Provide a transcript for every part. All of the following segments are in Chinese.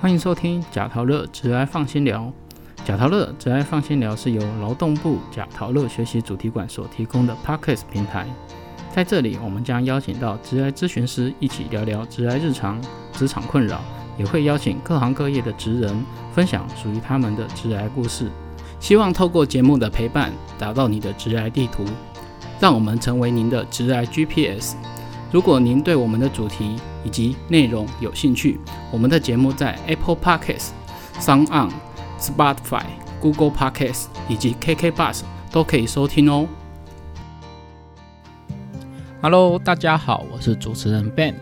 欢迎收听贾陶乐直来放心聊。贾陶乐直来放心聊是由劳动部贾陶乐学习主题馆所提供的 Podcast 平台。在这里，我们将邀请到职涯咨询师一起聊聊职涯日常、职场困扰，也会邀请各行各业的职人分享属于他们的职涯故事。希望透过节目的陪伴，打造你的职涯地图，让我们成为您的职涯 GPS。如果您对我们的主题以及内容有兴趣，我们的节目在 Apple Podcasts、Sound On、Spotify、Google Podcasts 以及 KK Bus 都可以收听哦。Hello，大家好，我是主持人 Ben。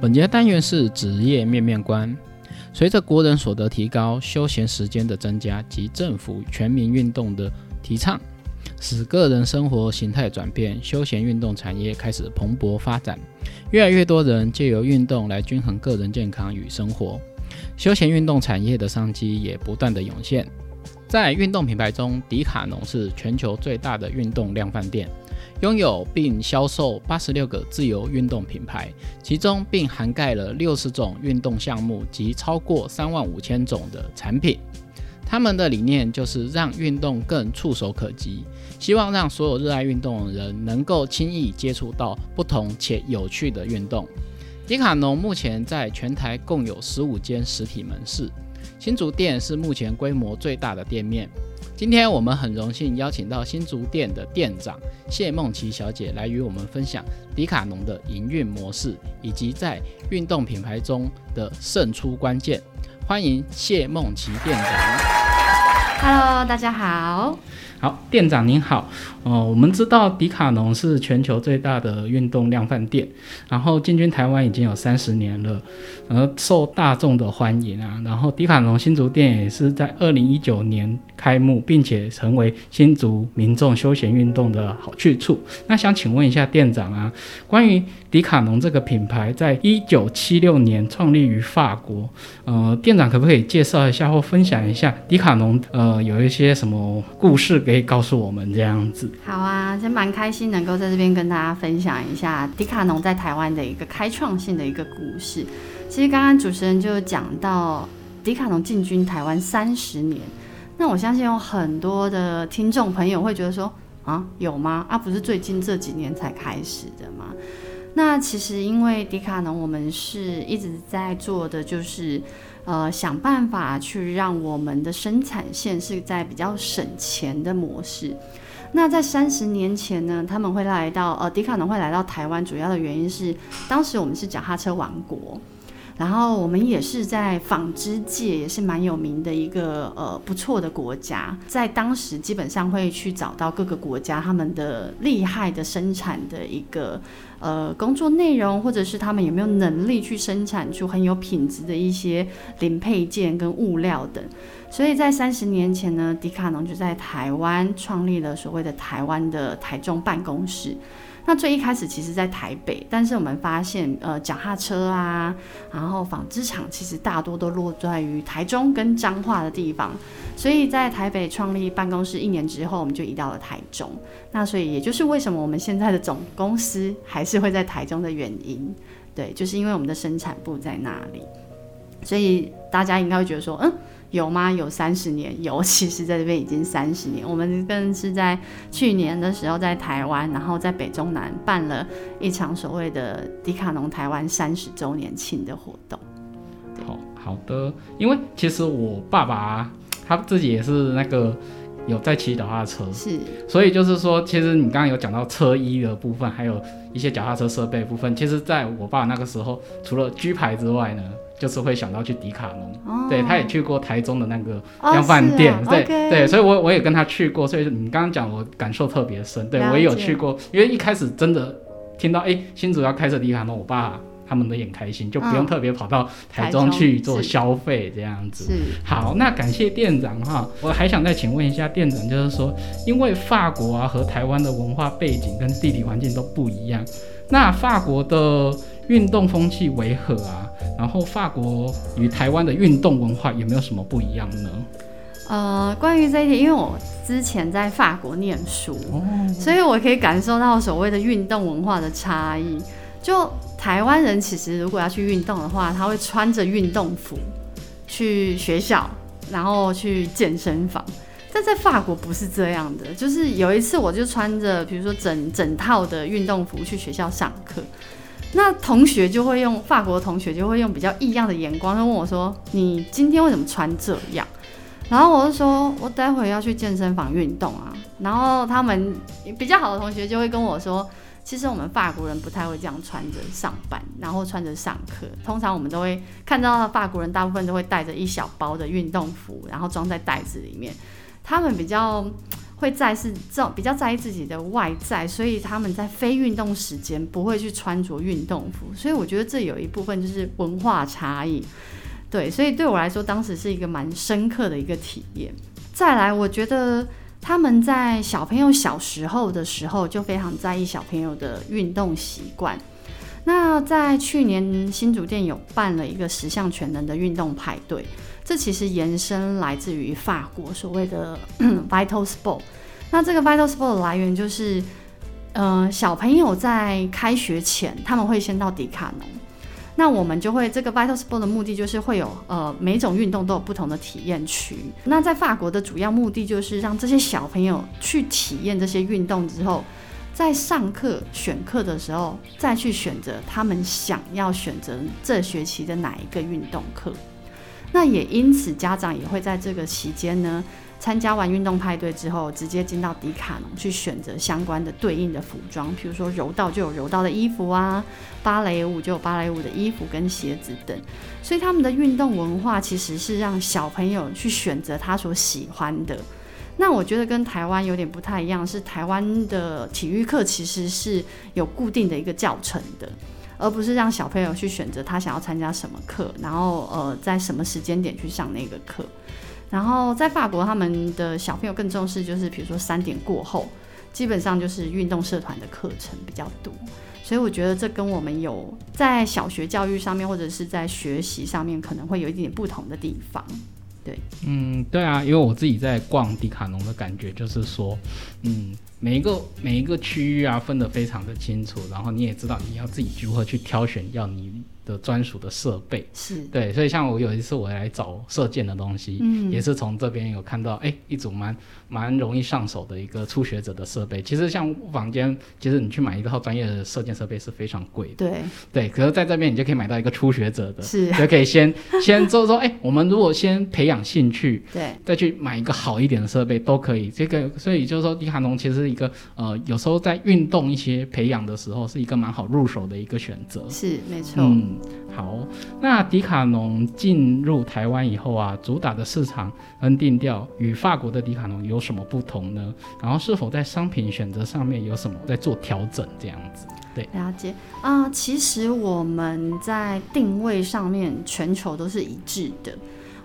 本节单元是职业面面观。随着国人所得提高、休闲时间的增加及政府全民运动的提倡，使个人生活形态转变，休闲运动产业开始蓬勃发展。越来越多人借由运动来均衡个人健康与生活，休闲运动产业的商机也不断的涌现。在运动品牌中，迪卡侬是全球最大的运动量贩店。拥有并销售八十六个自由运动品牌，其中并涵盖了六十种运动项目及超过三万五千种的产品。他们的理念就是让运动更触手可及，希望让所有热爱运动的人能够轻易接触到不同且有趣的运动。迪卡侬目前在全台共有十五间实体门市，新竹店是目前规模最大的店面。今天我们很荣幸邀请到新竹店的店长谢梦琪小姐来与我们分享迪卡侬的营运模式以及在运动品牌中的胜出关键。欢迎谢梦琪店长。大家好。好，店长您好。哦，我们知道迪卡侬是全球最大的运动量贩店，然后进军台湾已经有三十年了，而受大众的欢迎啊。然后迪卡侬新竹店也是在二零一九年开幕，并且成为新竹民众休闲运动的好去处。那想请问一下店长啊，关于迪卡侬这个品牌，在一九七六年创立于法国，呃，店长可不可以介绍一下或分享一下迪卡侬呃有一些什么故事给可以告诉我们这样子？好啊，先蛮开心能够在这边跟大家分享一下迪卡侬在台湾的一个开创性的一个故事。其实刚刚主持人就讲到迪卡侬进军台湾三十年，那我相信有很多的听众朋友会觉得说啊，有吗？啊，不是最近这几年才开始的吗？那其实因为迪卡侬我们是一直在做的，就是呃想办法去让我们的生产线是在比较省钱的模式。那在三十年前呢，他们会来到呃迪卡侬会来到台湾，主要的原因是当时我们是脚踏车王国，然后我们也是在纺织界也是蛮有名的一个呃不错的国家，在当时基本上会去找到各个国家他们的厉害的生产的一个呃工作内容，或者是他们有没有能力去生产出很有品质的一些零配件跟物料等。所以在三十年前呢，迪卡侬就在台湾创立了所谓的台湾的台中办公室。那最一开始其实在台北，但是我们发现，呃，脚踏车啊，然后纺织厂其实大多都落在于台中跟彰化的地方。所以在台北创立办公室一年之后，我们就移到了台中。那所以也就是为什么我们现在的总公司还是会在台中的原因。对，就是因为我们的生产部在那里。所以大家应该会觉得说，嗯。有吗？有三十年，有。其实在这边已经三十年。我们更是在去年的时候在台湾，然后在北中南办了一场所谓的迪卡侬台湾三十周年庆的活动。好好的，因为其实我爸爸他自己也是那个有在骑脚踏车，是。所以就是说，其实你刚刚有讲到车衣的部分，还有一些脚踏车设备部分，其实在我爸那个时候，除了 G 牌之外呢。就是会想到去迪卡侬，对，他也去过台中的那个量饭店，对对，所以我我也跟他去过，所以你刚刚讲我感受特别深，对我也有去过，因为一开始真的听到哎新主要开设迪卡侬，我爸他们都很开心，就不用特别跑到台中去做消费这样子。好，那感谢店长哈，我还想再请问一下店长，就是说，因为法国啊和台湾的文化背景跟地理环境都不一样，那法国的运动风气为何啊？然后法国与台湾的运动文化有没有什么不一样呢？呃，关于这一点，因为我之前在法国念书，所以我可以感受到所谓的运动文化的差异。就台湾人其实如果要去运动的话，他会穿着运动服，去学校，然后去健身房。但在法国不是这样的，就是有一次我就穿着比如说整整套的运动服去学校上课，那同学就会用法国同学就会用比较异样的眼光，他问我说：“你今天为什么穿这样？”然后我就说：“我待会要去健身房运动啊。”然后他们比较好的同学就会跟我说。其实我们法国人不太会这样穿着上班，然后穿着上课。通常我们都会看到法国人大部分都会带着一小包的运动服，然后装在袋子里面。他们比较会在是这种比较在意自己的外在，所以他们在非运动时间不会去穿着运动服。所以我觉得这有一部分就是文化差异。对，所以对我来说当时是一个蛮深刻的一个体验。再来，我觉得。他们在小朋友小时候的时候就非常在意小朋友的运动习惯。那在去年新竹店有办了一个十项全能的运动派对，这其实延伸来自于法国所谓的 Vital Sport。那这个 Vital Sport 的来源就是，呃，小朋友在开学前他们会先到迪卡侬。那我们就会这个 Vital Sport 的目的就是会有呃每种运动都有不同的体验区。那在法国的主要目的就是让这些小朋友去体验这些运动之后，在上课选课的时候再去选择他们想要选择这学期的哪一个运动课。那也因此家长也会在这个期间呢。参加完运动派对之后，直接进到迪卡侬去选择相关的对应的服装，譬如说柔道就有柔道的衣服啊，芭蕾舞就有芭蕾舞的衣服跟鞋子等。所以他们的运动文化其实是让小朋友去选择他所喜欢的。那我觉得跟台湾有点不太一样，是台湾的体育课其实是有固定的一个教程的，而不是让小朋友去选择他想要参加什么课，然后呃在什么时间点去上那个课。然后在法国，他们的小朋友更重视，就是比如说三点过后，基本上就是运动社团的课程比较多。所以我觉得这跟我们有在小学教育上面，或者是在学习上面，可能会有一点点不同的地方。对，嗯，对啊，因为我自己在逛迪卡侬的感觉就是说，嗯，每一个每一个区域啊分得非常的清楚，然后你也知道你要自己如何去挑选要你。的专属的设备是对，所以像我有一次我来找射箭的东西，嗯，也是从这边有看到，哎，一组蛮蛮容易上手的一个初学者的设备。其实像房间，其实你去买一套专业的射箭设备是非常贵的，对对。可是在这边你就可以买到一个初学者的，是就可以先 先就是说，哎，我们如果先培养兴趣，对，再去买一个好一点的设备都可以。这个所以就是说，迪卡侬其实是一个呃，有时候在运动一些培养的时候，是一个蛮好入手的一个选择。是没错，嗯。好，那迪卡侬进入台湾以后啊，主打的市场跟定调与法国的迪卡侬有什么不同呢？然后是否在商品选择上面有什么在做调整？这样子，对，了解啊。其实我们在定位上面全球都是一致的。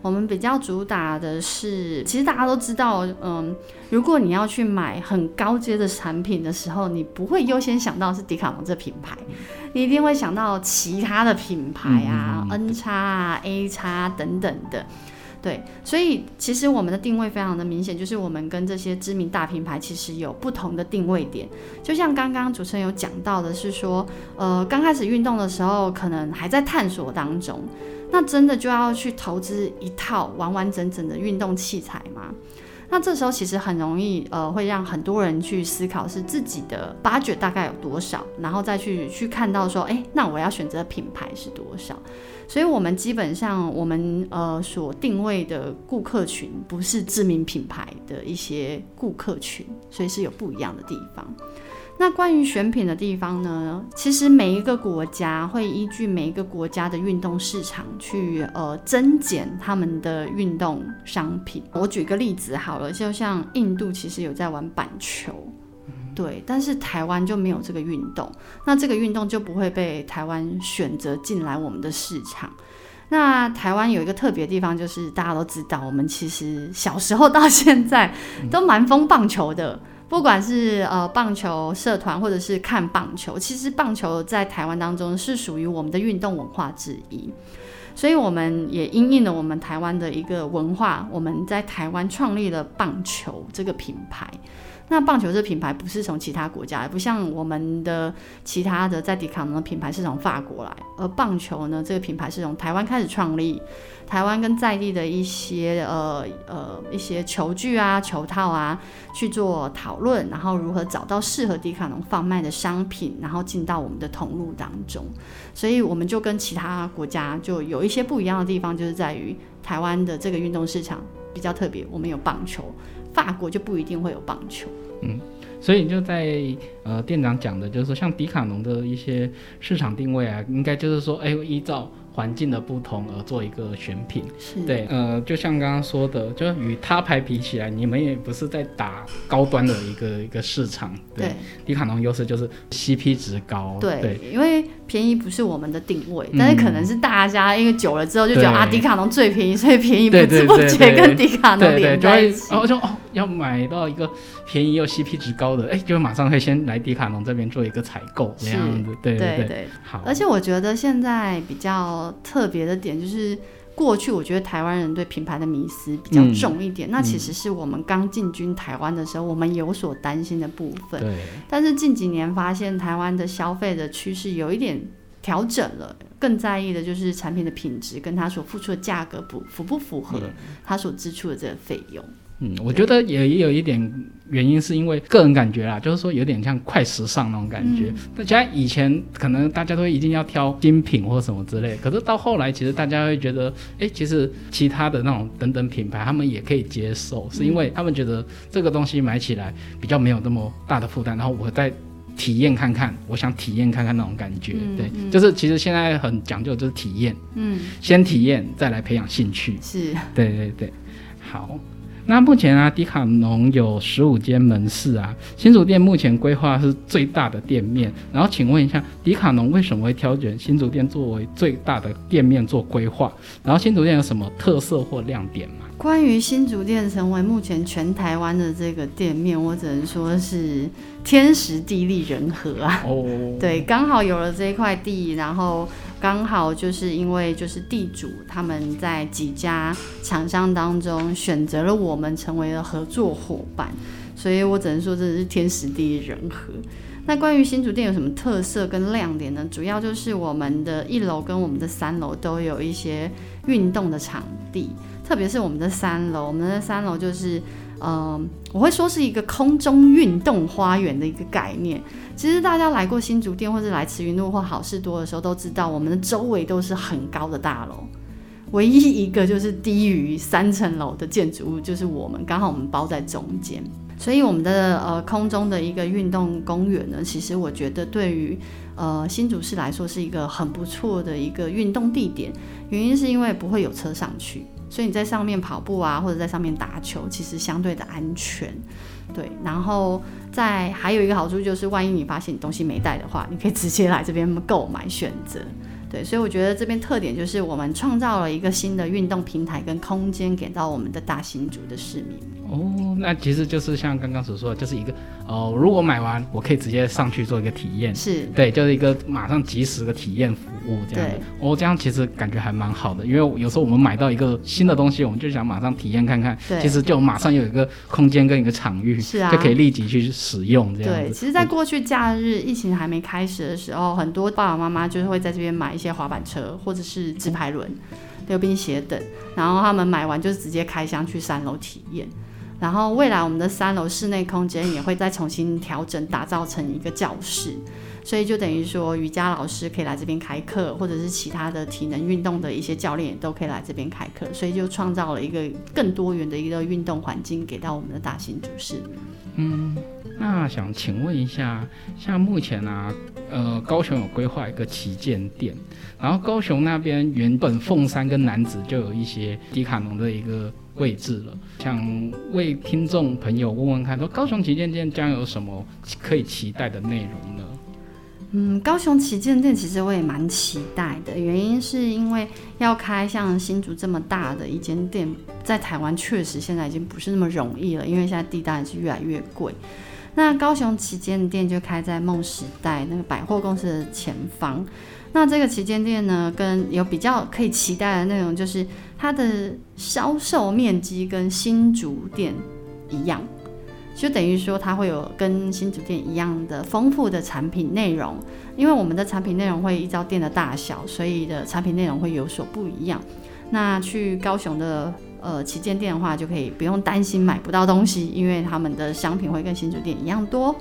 我们比较主打的是，其实大家都知道，嗯，如果你要去买很高阶的产品的时候，你不会优先想到是迪卡侬这品牌，你一定会想到其他的品牌啊，N 叉啊，A 叉等等的，对，所以其实我们的定位非常的明显，就是我们跟这些知名大品牌其实有不同的定位点，就像刚刚主持人有讲到的是说，呃，刚开始运动的时候，可能还在探索当中。那真的就要去投资一套完完整整的运动器材吗？那这时候其实很容易，呃，会让很多人去思考是自己的 budget 大概有多少，然后再去去看到说，哎，那我要选择品牌是多少？所以我们基本上我们呃所定位的顾客群不是知名品牌的一些顾客群，所以是有不一样的地方。那关于选品的地方呢？其实每一个国家会依据每一个国家的运动市场去呃增减他们的运动商品。我举个例子好了，就像印度其实有在玩板球，对，但是台湾就没有这个运动，那这个运动就不会被台湾选择进来我们的市场。那台湾有一个特别地方，就是大家都知道，我们其实小时候到现在都蛮疯棒球的。不管是呃棒球社团，或者是看棒球，其实棒球在台湾当中是属于我们的运动文化之一，所以我们也因应了我们台湾的一个文化，我们在台湾创立了棒球这个品牌。那棒球这品牌不是从其他国家，不像我们的其他的在迪卡侬的品牌是从法国来，而棒球呢这个品牌是从台湾开始创立。台湾跟在地的一些呃呃一些球具啊、球套啊去做讨论，然后如何找到适合迪卡侬贩卖的商品，然后进到我们的通路当中。所以我们就跟其他国家就有一些不一样的地方，就是在于台湾的这个运动市场比较特别，我们有棒球，法国就不一定会有棒球。嗯，所以就在呃店长讲的，就是说像迪卡侬的一些市场定位啊，应该就是说，哎，依照。环境的不同而做一个选品，是。对，呃，就像刚刚说的，就与他牌比起来，你们也不是在打高端的一个一个市场，对，迪卡侬优势就是 CP 值高，对，因为便宜不是我们的定位，但是可能是大家因为久了之后就觉得啊，迪卡侬最便宜，所以便宜不知不觉跟迪卡侬连在一起，然后就哦，要买到一个便宜又 CP 值高的，哎，就马上会先来迪卡侬这边做一个采购这样子，对对对，好，而且我觉得现在比较。特别的点就是，过去我觉得台湾人对品牌的迷思比较重一点，那其实是我们刚进军台湾的时候，我们有所担心的部分。对。但是近几年发现台湾的消费的趋势有一点调整了，更在意的就是产品的品质跟它所付出的价格不符不符合它所支出的这个费用。嗯，我觉得也也有一点原因，是因为个人感觉啦，就是说有点像快时尚那种感觉。大家以前可能大家都一定要挑精品或什么之类，可是到后来，其实大家会觉得，哎，其实其他的那种等等品牌，他们也可以接受，是因为他们觉得这个东西买起来比较没有那么大的负担，然后我再体验看看，我想体验看看那种感觉。对，就是其实现在很讲究就是体验，嗯，先体验再来培养兴趣。是，对对对，好。那目前啊，迪卡侬有十五间门市啊，新竹店目前规划是最大的店面。然后请问一下，迪卡侬为什么会挑选新竹店作为最大的店面做规划？然后新竹店有什么特色或亮点吗？关于新竹店成为目前全台湾的这个店面，我只能说是天时地利人和啊。哦，对，刚好有了这一块地，然后。刚好就是因为就是地主他们在几家厂商当中选择了我们成为了合作伙伴，所以我只能说这是天时地利人和。那关于新竹店有什么特色跟亮点呢？主要就是我们的一楼跟我们的三楼都有一些运动的场地，特别是我们的三楼，我们的三楼就是。嗯，我会说是一个空中运动花园的一个概念。其实大家来过新竹店或者来慈云路或好事多的时候，都知道我们的周围都是很高的大楼，唯一一个就是低于三层楼的建筑物，就是我们刚好我们包在中间。所以我们的呃空中的一个运动公园呢，其实我觉得对于呃新竹市来说是一个很不错的一个运动地点。原因是因为不会有车上去。所以你在上面跑步啊，或者在上面打球，其实相对的安全，对。然后在还有一个好处就是，万一你发现你东西没带的话，你可以直接来这边购买选择，对。所以我觉得这边特点就是我们创造了一个新的运动平台跟空间给到我们的大新竹的市民。哦，那其实就是像刚刚所说的，就是一个哦，如果买完，我可以直接上去做一个体验，是对，就是一个马上及时的体验服务这样。哦，这样其实感觉还蛮好的，因为有时候我们买到一个新的东西，我们就想马上体验看看，其实就马上有一个空间跟一个场域，是啊，就可以立即去使用这样。对，其实，在过去假日疫情还没开始的时候，很多爸爸妈妈就是会在这边买一一些滑板车或者是自拍轮、溜冰鞋等，然后他们买完就直接开箱去三楼体验。然后未来我们的三楼室内空间也会再重新调整，打造成一个教室，所以就等于说瑜伽老师可以来这边开课，或者是其他的体能运动的一些教练也都可以来这边开课，所以就创造了一个更多元的一个运动环境给到我们的大型主市。嗯，那想请问一下，像目前呢，呃，高雄有规划一个旗舰店，然后高雄那边原本凤山跟南子就有一些迪卡侬的一个。位置了，想为听众朋友问问看，说高雄旗舰店将有什么可以期待的内容呢？嗯，高雄旗舰店其实我也蛮期待的，原因是因为要开像新竹这么大的一间店，在台湾确实现在已经不是那么容易了，因为现在地单也是越来越贵。那高雄旗舰店就开在梦时代那个百货公司的前方。那这个旗舰店呢，跟有比较可以期待的内容，就是它的销售面积跟新竹店一样，就等于说它会有跟新竹店一样的丰富的产品内容。因为我们的产品内容会依照店的大小，所以的产品内容会有所不一样。那去高雄的呃旗舰店的话，就可以不用担心买不到东西，因为他们的商品会跟新竹店一样多。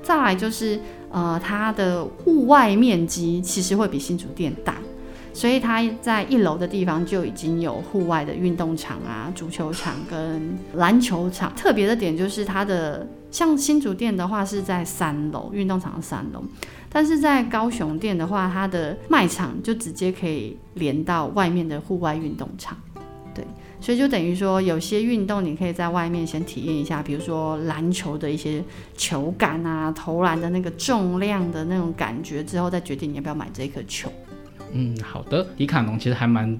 再来就是呃它的户外面积其实会比新竹店大。所以它在一楼的地方就已经有户外的运动场啊、足球场跟篮球场。特别的点就是它的，像新竹店的话是在三楼，运动场三楼，但是在高雄店的话，它的卖场就直接可以连到外面的户外运动场。对，所以就等于说有些运动你可以在外面先体验一下，比如说篮球的一些球感啊、投篮的那个重量的那种感觉，之后再决定你要不要买这颗球。嗯，好的。迪卡侬其实还蛮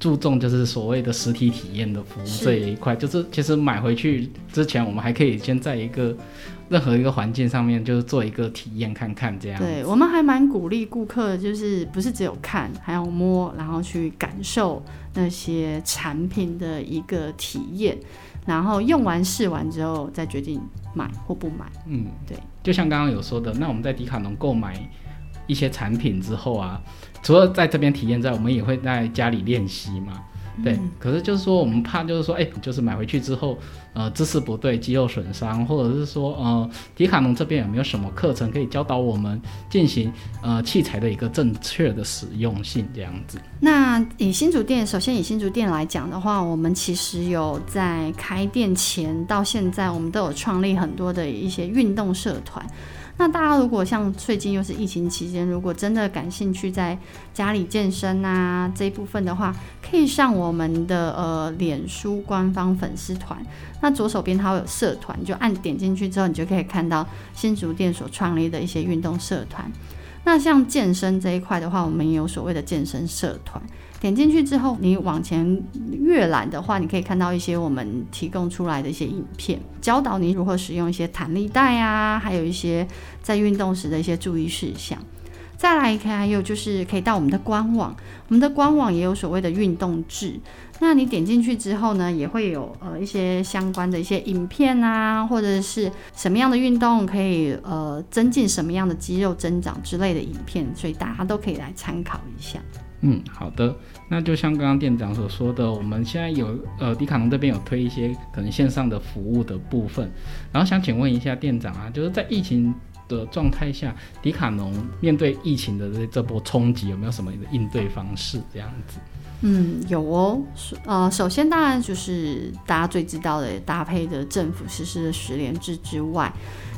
注重就是所谓的实体体验的服务这一块，就是其实买回去之前，我们还可以先在一个任何一个环境上面，就是做一个体验看看这样。对，我们还蛮鼓励顾客，就是不是只有看，还要摸，然后去感受那些产品的一个体验，然后用完试完之后再决定买或不买。嗯，对。就像刚刚有说的，那我们在迪卡侬购买一些产品之后啊。除了在这边体验之外，我们也会在家里练习嘛。对，可是就是说，我们怕就是说，哎，就是买回去之后，呃，姿势不对，肌肉损伤，或者是说，呃，迪卡侬这边有没有什么课程可以教导我们进行呃器材的一个正确的使用性这样子？那以新竹店，首先以新竹店来讲的话，我们其实有在开店前到现在，我们都有创立很多的一些运动社团。那大家如果像最近又是疫情期间，如果真的感兴趣在家里健身啊这一部分的话，可以上我们的呃脸书官方粉丝团。那左手边它会有社团，就按点进去之后，你就可以看到新竹店所创立的一些运动社团。那像健身这一块的话，我们也有所谓的健身社团。点进去之后，你往前阅览的话，你可以看到一些我们提供出来的一些影片，教导你如何使用一些弹力带啊，还有一些在运动时的一些注意事项。再来看，还有就是可以到我们的官网，我们的官网也有所谓的运动志。那你点进去之后呢，也会有呃一些相关的一些影片啊，或者是什么样的运动可以呃增进什么样的肌肉增长之类的影片，所以大家都可以来参考一下。嗯，好的。那就像刚刚店长所说的，我们现在有呃迪卡侬这边有推一些可能线上的服务的部分，然后想请问一下店长啊，就是在疫情的状态下，迪卡侬面对疫情的这这波冲击，有没有什么应对方式这样子？嗯，有哦。呃，首先当然就是大家最知道的搭配的政府实施的十连制之外。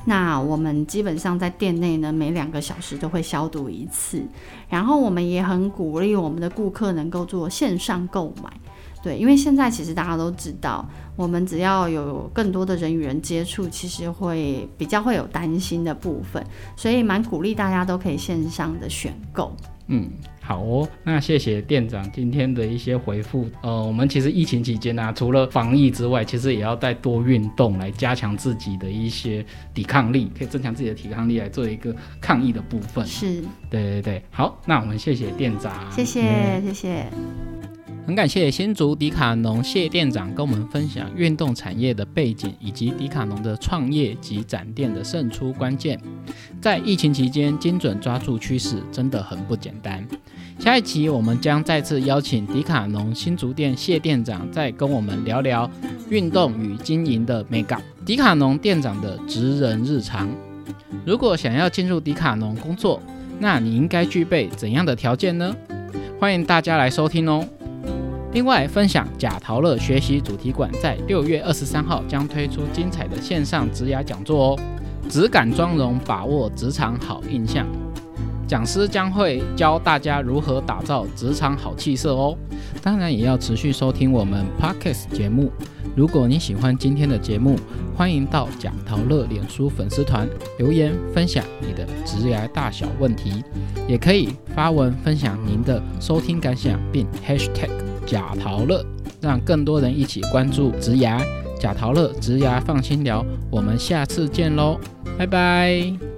那我们基本上在店内呢，每两个小时都会消毒一次，然后我们也很鼓励我们的顾客能够做线上购买，对，因为现在其实大家都知道，我们只要有更多的人与人接触，其实会比较会有担心的部分，所以蛮鼓励大家都可以线上的选购，嗯。好哦，那谢谢店长今天的一些回复。呃，我们其实疫情期间呢，除了防疫之外，其实也要再多运动来加强自己的一些抵抗力，可以增强自己的抵抗力来做一个抗疫的部分。是，对对对。好，那我们谢谢店长，谢谢谢谢。很感谢新竹迪卡侬谢店长跟我们分享运动产业的背景，以及迪卡侬的创业及展店的胜出关键。在疫情期间精准抓住趋势，真的很不简单。下一期我们将再次邀请迪卡侬新竹店谢店长，再跟我们聊聊运动与经营的美感，迪卡侬店长的职人日常。如果想要进入迪卡侬工作，那你应该具备怎样的条件呢？欢迎大家来收听哦。另外，分享贾陶乐学习主题馆在六月二十三号将推出精彩的线上职涯讲座哦，质感妆容，把握职场好印象。讲师将会教大家如何打造职场好气色哦。当然，也要持续收听我们 Podcast 节目。如果你喜欢今天的节目，欢迎到贾陶乐脸书粉丝团留言分享你的职涯大小问题，也可以发文分享您的收听感想，并 Hashtag。假陶乐，让更多人一起关注植牙。假陶乐，植牙放心聊。我们下次见喽，拜拜。